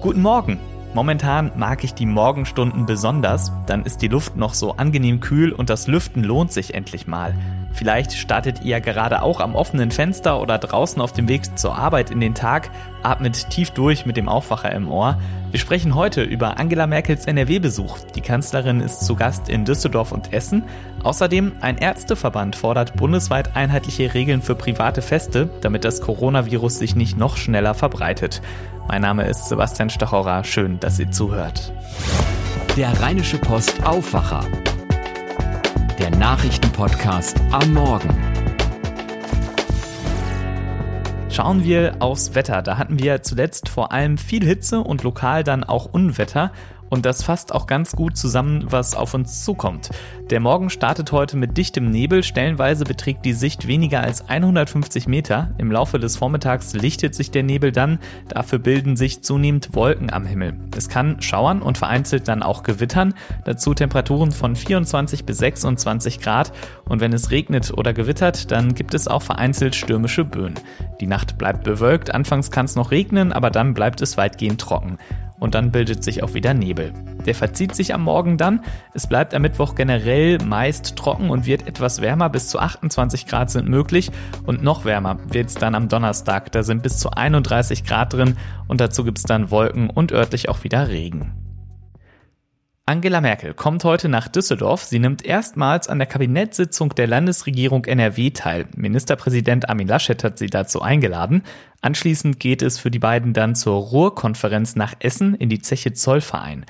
Guten Morgen! Momentan mag ich die Morgenstunden besonders, dann ist die Luft noch so angenehm kühl und das Lüften lohnt sich endlich mal. Vielleicht startet ihr gerade auch am offenen Fenster oder draußen auf dem Weg zur Arbeit in den Tag, atmet tief durch mit dem Aufwacher im Ohr. Wir sprechen heute über Angela Merkels NRW-Besuch. Die Kanzlerin ist zu Gast in Düsseldorf und Essen. Außerdem ein Ärzteverband fordert bundesweit einheitliche Regeln für private Feste, damit das Coronavirus sich nicht noch schneller verbreitet. Mein Name ist Sebastian Stachorer. Schön, dass ihr zuhört. Der Rheinische Post Aufwacher. Der Nachrichtenpodcast am Morgen. Schauen wir aufs Wetter. Da hatten wir zuletzt vor allem viel Hitze und lokal dann auch Unwetter. Und das fasst auch ganz gut zusammen, was auf uns zukommt. Der Morgen startet heute mit dichtem Nebel. Stellenweise beträgt die Sicht weniger als 150 Meter. Im Laufe des Vormittags lichtet sich der Nebel dann. Dafür bilden sich zunehmend Wolken am Himmel. Es kann schauern und vereinzelt dann auch gewittern. Dazu Temperaturen von 24 bis 26 Grad. Und wenn es regnet oder gewittert, dann gibt es auch vereinzelt stürmische Böen. Die Nacht bleibt bewölkt. Anfangs kann es noch regnen, aber dann bleibt es weitgehend trocken und dann bildet sich auch wieder Nebel. Der verzieht sich am Morgen dann. Es bleibt am Mittwoch generell meist trocken und wird etwas wärmer. Bis zu 28 Grad sind möglich und noch wärmer wird es dann am Donnerstag. Da sind bis zu 31 Grad drin und dazu gibt es dann Wolken und örtlich auch wieder Regen. Angela Merkel kommt heute nach Düsseldorf. Sie nimmt erstmals an der Kabinettssitzung der Landesregierung NRW teil. Ministerpräsident Armin Laschet hat sie dazu eingeladen. Anschließend geht es für die beiden dann zur Ruhrkonferenz nach Essen in die Zeche Zollverein.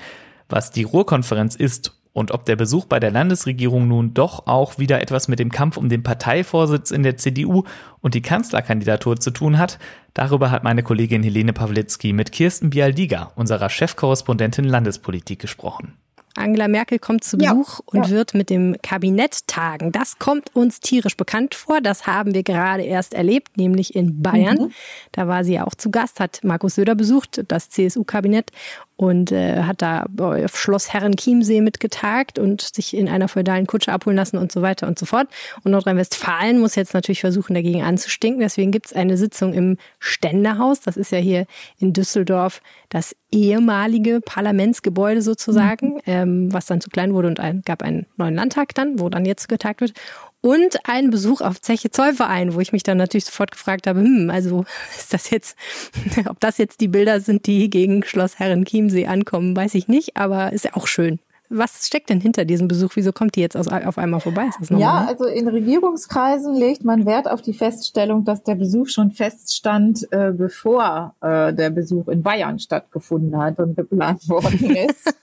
Was die Ruhrkonferenz ist und ob der Besuch bei der Landesregierung nun doch auch wieder etwas mit dem Kampf um den Parteivorsitz in der CDU und die Kanzlerkandidatur zu tun hat, darüber hat meine Kollegin Helene Pawlitzki mit Kirsten Bialdiga, unserer Chefkorrespondentin Landespolitik, gesprochen. Angela Merkel kommt zu Besuch ja, und ja. wird mit dem Kabinett tagen. Das kommt uns tierisch bekannt vor. Das haben wir gerade erst erlebt, nämlich in Bayern. Mhm. Da war sie ja auch zu Gast, hat Markus Söder besucht, das CSU-Kabinett und äh, hat da auf Schloss Herrenchiemsee mitgetagt und sich in einer feudalen Kutsche abholen lassen und so weiter und so fort. Und Nordrhein-Westfalen muss jetzt natürlich versuchen, dagegen anzustinken. Deswegen gibt es eine Sitzung im Ständerhaus. Das ist ja hier in Düsseldorf das ehemalige Parlamentsgebäude sozusagen, mhm. ähm, was dann zu klein wurde und ein, gab einen neuen Landtag dann, wo dann jetzt getagt wird und einen Besuch auf Zeche Zollverein, wo ich mich dann natürlich sofort gefragt habe, hm, also ist das jetzt, ob das jetzt die Bilder sind, die gegen Schloss Herrenchiemsee ankommen, weiß ich nicht, aber ist ja auch schön. Was steckt denn hinter diesem Besuch? Wieso kommt die jetzt auf einmal vorbei? ja, also in Regierungskreisen legt man Wert auf die Feststellung, dass der Besuch schon feststand, äh, bevor äh, der Besuch in Bayern stattgefunden hat und geplant worden ist.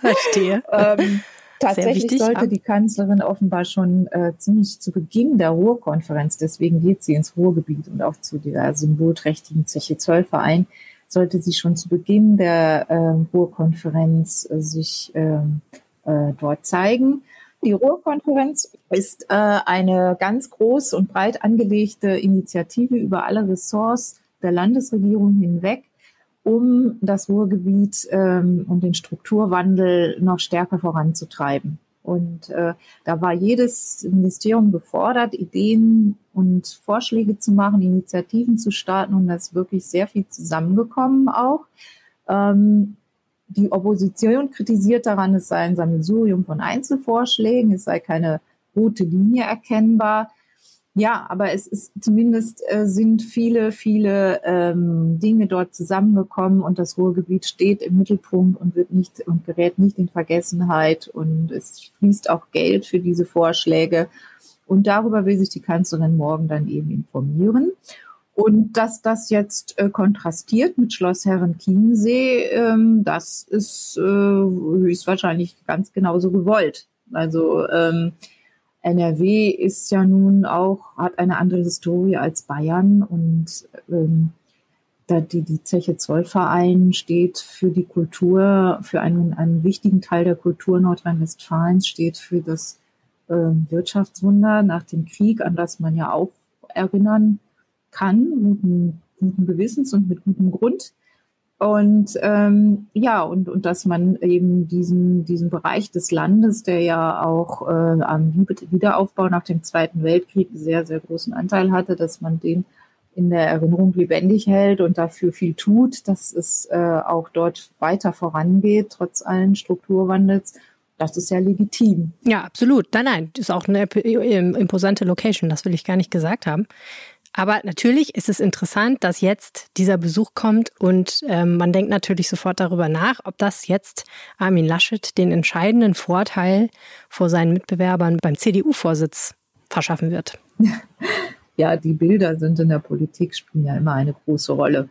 Verstehe. ähm, Tatsächlich wichtig, sollte ja. die Kanzlerin offenbar schon äh, ziemlich zu Beginn der Ruhrkonferenz, deswegen geht sie ins Ruhrgebiet und auch zu der symbolträchtigen Zeche Zollverein, sollte sie schon zu Beginn der äh, Ruhrkonferenz äh, sich ähm, äh, dort zeigen. Die Ruhrkonferenz ist äh, eine ganz groß und breit angelegte Initiative über alle Ressorts der Landesregierung hinweg, um das Ruhrgebiet ähm, und den Strukturwandel noch stärker voranzutreiben. Und äh, da war jedes Ministerium gefordert, Ideen und Vorschläge zu machen, Initiativen zu starten. Und da ist wirklich sehr viel zusammengekommen auch. Ähm, die Opposition kritisiert daran, es sei ein Sammelsurium von Einzelvorschlägen, es sei keine rote Linie erkennbar. Ja, aber es ist zumindest äh, sind viele, viele ähm, Dinge dort zusammengekommen und das Ruhrgebiet steht im Mittelpunkt und wird nicht und gerät nicht in Vergessenheit und es fließt auch Geld für diese Vorschläge. Und darüber will sich die Kanzlerin morgen dann eben informieren. Und dass das jetzt äh, kontrastiert mit Schloss Herrenchiemsee, ähm, das ist äh, höchstwahrscheinlich ganz genauso gewollt. Also ähm, NRW ist ja nun auch, hat eine andere Historie als Bayern und ähm, da die, die Zeche Zollverein steht für die Kultur, für einen, einen wichtigen Teil der Kultur Nordrhein-Westfalens, steht für das äh, Wirtschaftswunder nach dem Krieg, an das man ja auch erinnern kann, guten, guten Gewissens und mit gutem Grund. Und ähm, ja, und, und dass man eben diesen, diesen Bereich des Landes, der ja auch äh, am Wiederaufbau nach dem Zweiten Weltkrieg sehr, sehr großen Anteil hatte, dass man den in der Erinnerung lebendig hält und dafür viel tut, dass es äh, auch dort weiter vorangeht, trotz allen Strukturwandels. Das ist ja legitim. Ja, absolut. Nein, nein, ist auch eine imposante Location, das will ich gar nicht gesagt haben. Aber natürlich ist es interessant, dass jetzt dieser Besuch kommt und ähm, man denkt natürlich sofort darüber nach, ob das jetzt Armin Laschet den entscheidenden Vorteil vor seinen Mitbewerbern beim CDU-Vorsitz verschaffen wird. Ja, die Bilder sind in der Politik, spielen ja immer eine große Rolle.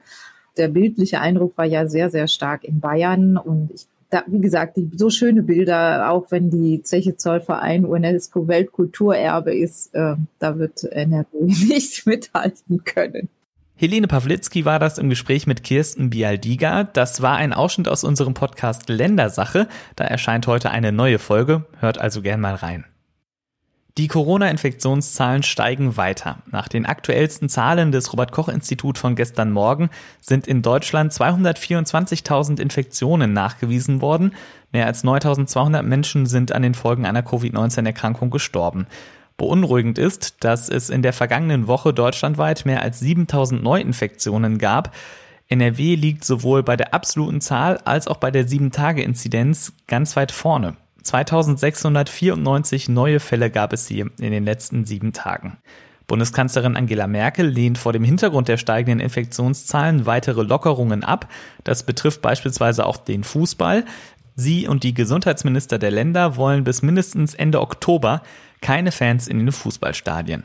Der bildliche Eindruck war ja sehr, sehr stark in Bayern und ich da, wie gesagt, die, so schöne Bilder, auch wenn die Zeche Zollverein UNESCO Weltkulturerbe ist, äh, da wird NRW nicht mithalten können. Helene Pawlitzki war das im Gespräch mit Kirsten Bialdiga. Das war ein Ausschnitt aus unserem Podcast Ländersache. Da erscheint heute eine neue Folge. Hört also gern mal rein. Die Corona-Infektionszahlen steigen weiter. Nach den aktuellsten Zahlen des Robert Koch Institut von gestern Morgen sind in Deutschland 224.000 Infektionen nachgewiesen worden. Mehr als 9.200 Menschen sind an den Folgen einer Covid-19-Erkrankung gestorben. Beunruhigend ist, dass es in der vergangenen Woche deutschlandweit mehr als 7000 Neuinfektionen gab. NRW liegt sowohl bei der absoluten Zahl als auch bei der 7-Tage-Inzidenz ganz weit vorne. 2694 neue Fälle gab es hier in den letzten sieben Tagen. Bundeskanzlerin Angela Merkel lehnt vor dem Hintergrund der steigenden Infektionszahlen weitere Lockerungen ab. Das betrifft beispielsweise auch den Fußball. Sie und die Gesundheitsminister der Länder wollen bis mindestens Ende Oktober keine Fans in den Fußballstadien.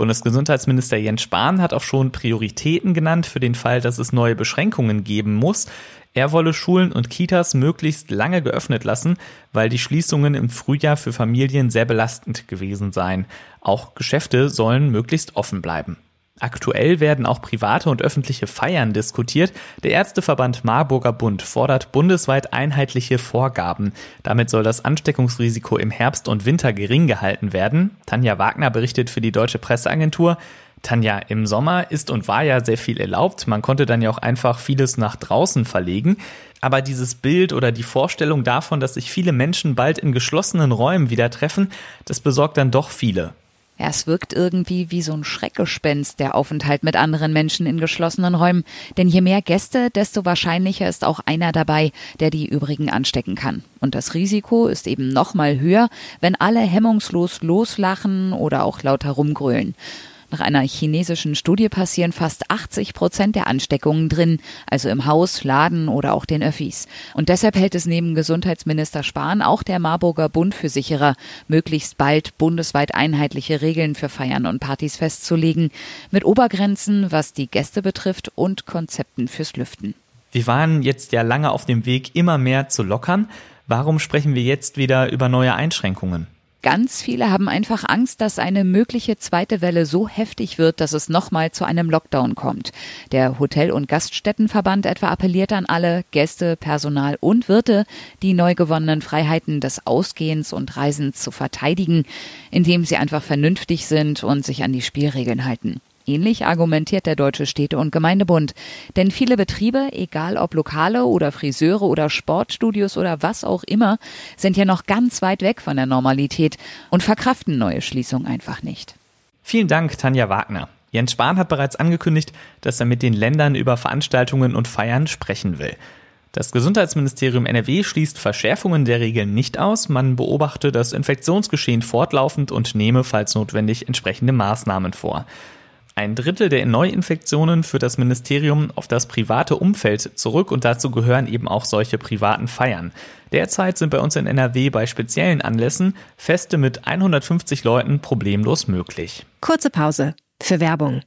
Bundesgesundheitsminister Jens Spahn hat auch schon Prioritäten genannt für den Fall, dass es neue Beschränkungen geben muss. Er wolle Schulen und Kitas möglichst lange geöffnet lassen, weil die Schließungen im Frühjahr für Familien sehr belastend gewesen seien. Auch Geschäfte sollen möglichst offen bleiben. Aktuell werden auch private und öffentliche Feiern diskutiert. Der Ärzteverband Marburger Bund fordert bundesweit einheitliche Vorgaben. Damit soll das Ansteckungsrisiko im Herbst und Winter gering gehalten werden. Tanja Wagner berichtet für die Deutsche Presseagentur. Tanja, im Sommer ist und war ja sehr viel erlaubt. Man konnte dann ja auch einfach vieles nach draußen verlegen. Aber dieses Bild oder die Vorstellung davon, dass sich viele Menschen bald in geschlossenen Räumen wieder treffen, das besorgt dann doch viele. Ja, es wirkt irgendwie wie so ein Schreckgespenst, der Aufenthalt mit anderen Menschen in geschlossenen Räumen. Denn je mehr Gäste, desto wahrscheinlicher ist auch einer dabei, der die übrigen anstecken kann. Und das Risiko ist eben noch mal höher, wenn alle hemmungslos loslachen oder auch lauter rumgrölen. Nach einer chinesischen Studie passieren fast 80 Prozent der Ansteckungen drin, also im Haus, Laden oder auch den Öffis. Und deshalb hält es neben Gesundheitsminister Spahn auch der Marburger Bund für sicherer, möglichst bald bundesweit einheitliche Regeln für Feiern und Partys festzulegen, mit Obergrenzen, was die Gäste betrifft und Konzepten fürs Lüften. Wir waren jetzt ja lange auf dem Weg, immer mehr zu lockern. Warum sprechen wir jetzt wieder über neue Einschränkungen? Ganz viele haben einfach Angst, dass eine mögliche zweite Welle so heftig wird, dass es nochmal zu einem Lockdown kommt. Der Hotel- und Gaststättenverband etwa appelliert an alle Gäste, Personal und Wirte, die neu gewonnenen Freiheiten des Ausgehens und Reisens zu verteidigen, indem sie einfach vernünftig sind und sich an die Spielregeln halten. Ähnlich argumentiert der Deutsche Städte- und Gemeindebund. Denn viele Betriebe, egal ob Lokale oder Friseure oder Sportstudios oder was auch immer, sind ja noch ganz weit weg von der Normalität und verkraften neue Schließungen einfach nicht. Vielen Dank, Tanja Wagner. Jens Spahn hat bereits angekündigt, dass er mit den Ländern über Veranstaltungen und Feiern sprechen will. Das Gesundheitsministerium NRW schließt Verschärfungen der Regeln nicht aus. Man beobachte das Infektionsgeschehen fortlaufend und nehme, falls notwendig, entsprechende Maßnahmen vor. Ein Drittel der Neuinfektionen führt das Ministerium auf das private Umfeld zurück und dazu gehören eben auch solche privaten Feiern. Derzeit sind bei uns in NRW bei speziellen Anlässen Feste mit 150 Leuten problemlos möglich. Kurze Pause für Werbung.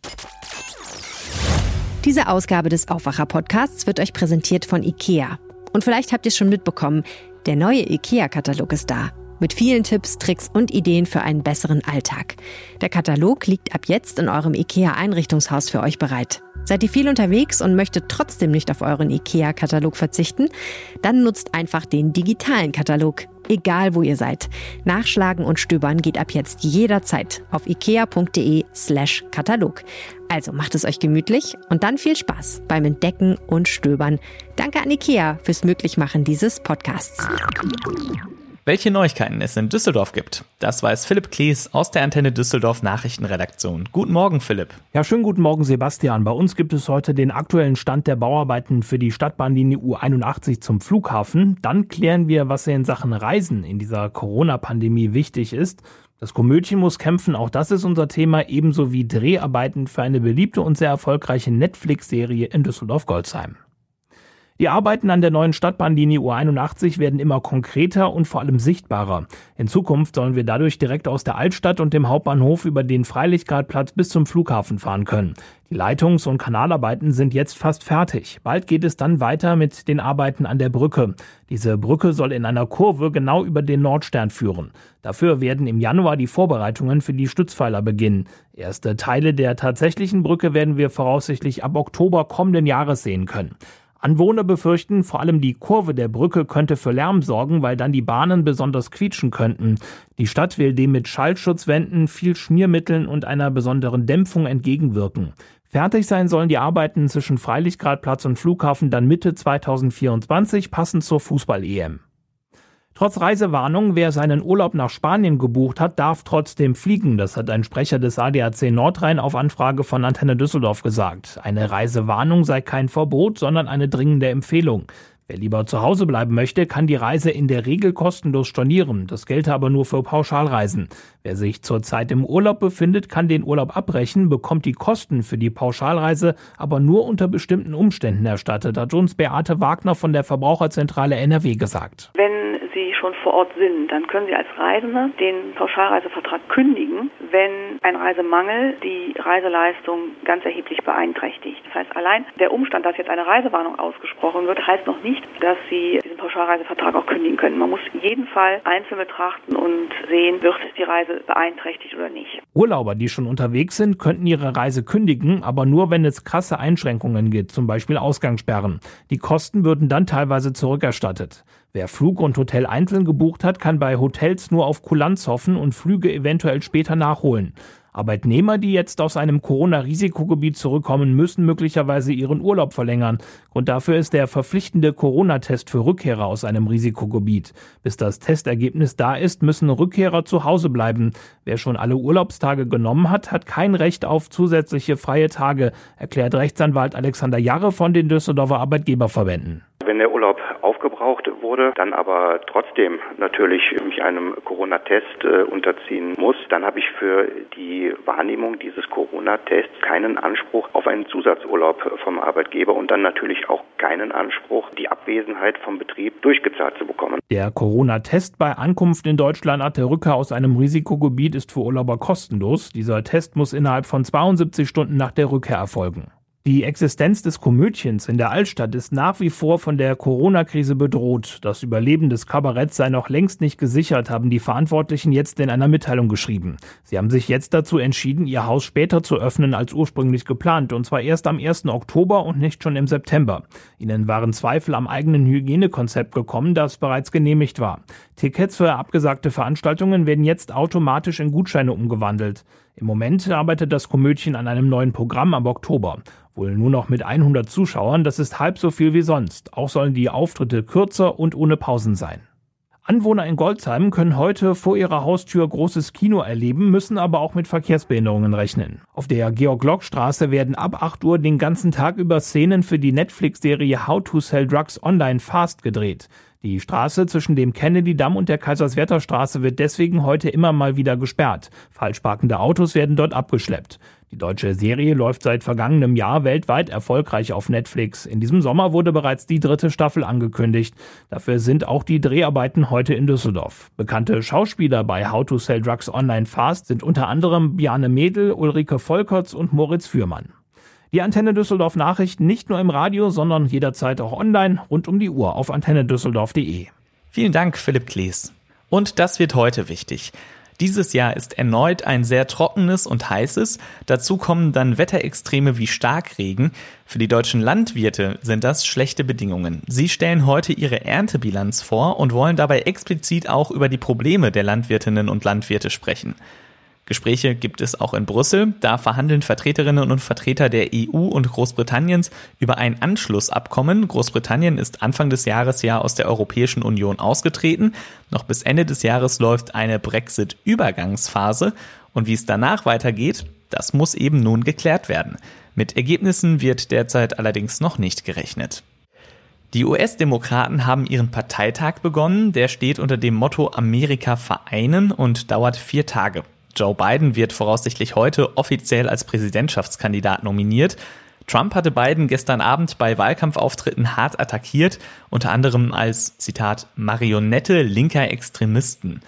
Diese Ausgabe des Aufwacher-Podcasts wird euch präsentiert von IKEA. Und vielleicht habt ihr es schon mitbekommen, der neue IKEA-Katalog ist da mit vielen Tipps, Tricks und Ideen für einen besseren Alltag. Der Katalog liegt ab jetzt in eurem IKEA-Einrichtungshaus für euch bereit. Seid ihr viel unterwegs und möchtet trotzdem nicht auf euren IKEA-Katalog verzichten? Dann nutzt einfach den digitalen Katalog. Egal wo ihr seid. Nachschlagen und stöbern geht ab jetzt jederzeit auf ikea.de slash Katalog. Also macht es euch gemütlich und dann viel Spaß beim Entdecken und Stöbern. Danke an Ikea fürs Möglichmachen dieses Podcasts. Welche Neuigkeiten es in Düsseldorf gibt, das weiß Philipp Klees aus der Antenne Düsseldorf Nachrichtenredaktion. Guten Morgen, Philipp. Ja, schönen guten Morgen, Sebastian. Bei uns gibt es heute den aktuellen Stand der Bauarbeiten für die Stadtbahnlinie U81 zum Flughafen. Dann klären wir, was in Sachen Reisen in dieser Corona-Pandemie wichtig ist. Das Komödien muss kämpfen, auch das ist unser Thema, ebenso wie Dreharbeiten für eine beliebte und sehr erfolgreiche Netflix-Serie in Düsseldorf-Goldsheim. Die Arbeiten an der neuen Stadtbahnlinie U81 werden immer konkreter und vor allem sichtbarer. In Zukunft sollen wir dadurch direkt aus der Altstadt und dem Hauptbahnhof über den Freilichtgradplatz bis zum Flughafen fahren können. Die Leitungs- und Kanalarbeiten sind jetzt fast fertig. Bald geht es dann weiter mit den Arbeiten an der Brücke. Diese Brücke soll in einer Kurve genau über den Nordstern führen. Dafür werden im Januar die Vorbereitungen für die Stützpfeiler beginnen. Erste Teile der tatsächlichen Brücke werden wir voraussichtlich ab Oktober kommenden Jahres sehen können. Anwohner befürchten, vor allem die Kurve der Brücke könnte für Lärm sorgen, weil dann die Bahnen besonders quietschen könnten. Die Stadt will dem mit Schallschutzwänden, viel Schmiermitteln und einer besonderen Dämpfung entgegenwirken. Fertig sein sollen die Arbeiten zwischen Freilichtgradplatz und Flughafen dann Mitte 2024, passend zur Fußball-EM. Trotz Reisewarnung, wer seinen Urlaub nach Spanien gebucht hat, darf trotzdem fliegen. Das hat ein Sprecher des ADAC Nordrhein auf Anfrage von Antenne Düsseldorf gesagt. Eine Reisewarnung sei kein Verbot, sondern eine dringende Empfehlung. Wer lieber zu Hause bleiben möchte, kann die Reise in der Regel kostenlos stornieren. Das gelte aber nur für Pauschalreisen. Wer sich zurzeit im Urlaub befindet, kann den Urlaub abbrechen, bekommt die Kosten für die Pauschalreise aber nur unter bestimmten Umständen erstattet, hat uns Beate Wagner von der Verbraucherzentrale NRW gesagt. Wenn Sie schon vor Ort sind, dann können Sie als Reisende den Pauschalreisevertrag kündigen, wenn ein Reisemangel die Reiseleistung ganz erheblich beeinträchtigt. Das heißt, allein der Umstand, dass jetzt eine Reisewarnung ausgesprochen wird, heißt noch nicht, dass Sie diesen Pauschalreisevertrag auch kündigen können. Man muss jeden Fall einzeln betrachten und sehen, wird die Reise beeinträchtigt oder nicht. Urlauber, die schon unterwegs sind, könnten ihre Reise kündigen, aber nur wenn es krasse Einschränkungen gibt, zum Beispiel Ausgangssperren. Die Kosten würden dann teilweise zurückerstattet. Wer Flug und Hotel einzeln gebucht hat, kann bei Hotels nur auf Kulanz hoffen und Flüge eventuell später nachholen. Arbeitnehmer, die jetzt aus einem Corona-Risikogebiet zurückkommen, müssen möglicherweise ihren Urlaub verlängern. Grund dafür ist der verpflichtende Corona-Test für Rückkehrer aus einem Risikogebiet. Bis das Testergebnis da ist, müssen Rückkehrer zu Hause bleiben. Wer schon alle Urlaubstage genommen hat, hat kein Recht auf zusätzliche freie Tage, erklärt Rechtsanwalt Alexander Jarre von den Düsseldorfer Arbeitgeberverbänden. Wenn der Urlaub aufgebraucht wurde, dann aber trotzdem natürlich mich einem Corona-Test äh, unterziehen muss, dann habe ich für die Wahrnehmung dieses Corona-Tests keinen Anspruch auf einen Zusatzurlaub vom Arbeitgeber und dann natürlich auch keinen Anspruch, die Abwesenheit vom Betrieb durchgezahlt zu bekommen. Der Corona-Test bei Ankunft in Deutschland nach der Rückkehr aus einem Risikogebiet ist für Urlauber kostenlos. Dieser Test muss innerhalb von 72 Stunden nach der Rückkehr erfolgen. Die Existenz des Komödchens in der Altstadt ist nach wie vor von der Corona-Krise bedroht. Das Überleben des Kabaretts sei noch längst nicht gesichert, haben die Verantwortlichen jetzt in einer Mitteilung geschrieben. Sie haben sich jetzt dazu entschieden, ihr Haus später zu öffnen als ursprünglich geplant, und zwar erst am 1. Oktober und nicht schon im September. Ihnen waren Zweifel am eigenen Hygienekonzept gekommen, das bereits genehmigt war. Tickets für abgesagte Veranstaltungen werden jetzt automatisch in Gutscheine umgewandelt. Im Moment arbeitet das Komödchen an einem neuen Programm ab Oktober. Wohl nur noch mit 100 Zuschauern, das ist halb so viel wie sonst. Auch sollen die Auftritte kürzer und ohne Pausen sein. Anwohner in Goldsheim können heute vor ihrer Haustür großes Kino erleben, müssen aber auch mit Verkehrsbehinderungen rechnen. Auf der Georg-Lock-Straße werden ab 8 Uhr den ganzen Tag über Szenen für die Netflix-Serie How to Sell Drugs Online Fast gedreht. Die Straße zwischen dem Kennedy-Damm und der Kaiserswerther Straße wird deswegen heute immer mal wieder gesperrt. Falsch parkende Autos werden dort abgeschleppt. Die deutsche Serie läuft seit vergangenem Jahr weltweit erfolgreich auf Netflix. In diesem Sommer wurde bereits die dritte Staffel angekündigt. Dafür sind auch die Dreharbeiten heute in Düsseldorf. Bekannte Schauspieler bei How to Sell Drugs Online Fast sind unter anderem Biane Mädel, Ulrike Volkerts und Moritz Fürmann. Die Antenne Düsseldorf Nachrichten nicht nur im Radio, sondern jederzeit auch online rund um die Uhr auf antennedüsseldorf.de. Vielen Dank, Philipp Klees. Und das wird heute wichtig. Dieses Jahr ist erneut ein sehr trockenes und heißes. Dazu kommen dann Wetterextreme wie Starkregen. Für die deutschen Landwirte sind das schlechte Bedingungen. Sie stellen heute ihre Erntebilanz vor und wollen dabei explizit auch über die Probleme der Landwirtinnen und Landwirte sprechen. Gespräche gibt es auch in Brüssel. Da verhandeln Vertreterinnen und Vertreter der EU und Großbritanniens über ein Anschlussabkommen. Großbritannien ist Anfang des Jahres ja aus der Europäischen Union ausgetreten. Noch bis Ende des Jahres läuft eine Brexit-Übergangsphase. Und wie es danach weitergeht, das muss eben nun geklärt werden. Mit Ergebnissen wird derzeit allerdings noch nicht gerechnet. Die US-Demokraten haben ihren Parteitag begonnen. Der steht unter dem Motto Amerika vereinen und dauert vier Tage. Joe Biden wird voraussichtlich heute offiziell als Präsidentschaftskandidat nominiert. Trump hatte Biden gestern Abend bei Wahlkampfauftritten hart attackiert, unter anderem als, Zitat, Marionette linker Extremisten.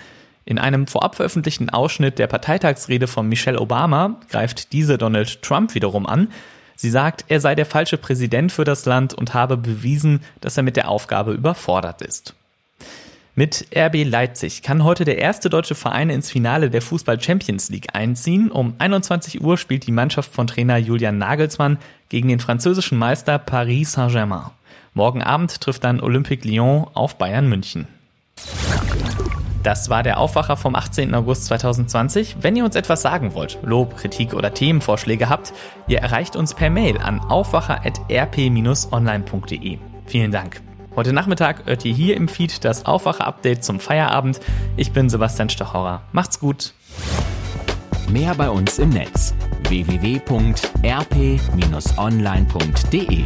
In einem vorab veröffentlichten Ausschnitt der Parteitagsrede von Michelle Obama greift diese Donald Trump wiederum an. Sie sagt, er sei der falsche Präsident für das Land und habe bewiesen, dass er mit der Aufgabe überfordert ist. Mit RB Leipzig kann heute der erste deutsche Verein ins Finale der Fußball Champions League einziehen. Um 21 Uhr spielt die Mannschaft von Trainer Julian Nagelsmann gegen den französischen Meister Paris Saint-Germain. Morgen Abend trifft dann Olympique Lyon auf Bayern München. Das war der Aufwacher vom 18. August 2020. Wenn ihr uns etwas sagen wollt, Lob, Kritik oder Themenvorschläge habt, ihr erreicht uns per Mail an aufwacher.rp-online.de. Vielen Dank. Heute Nachmittag hört ihr hier im Feed das Aufwacher-Update zum Feierabend. Ich bin Sebastian Stochorer. Macht's gut. Mehr bei uns im Netz www.rp-online.de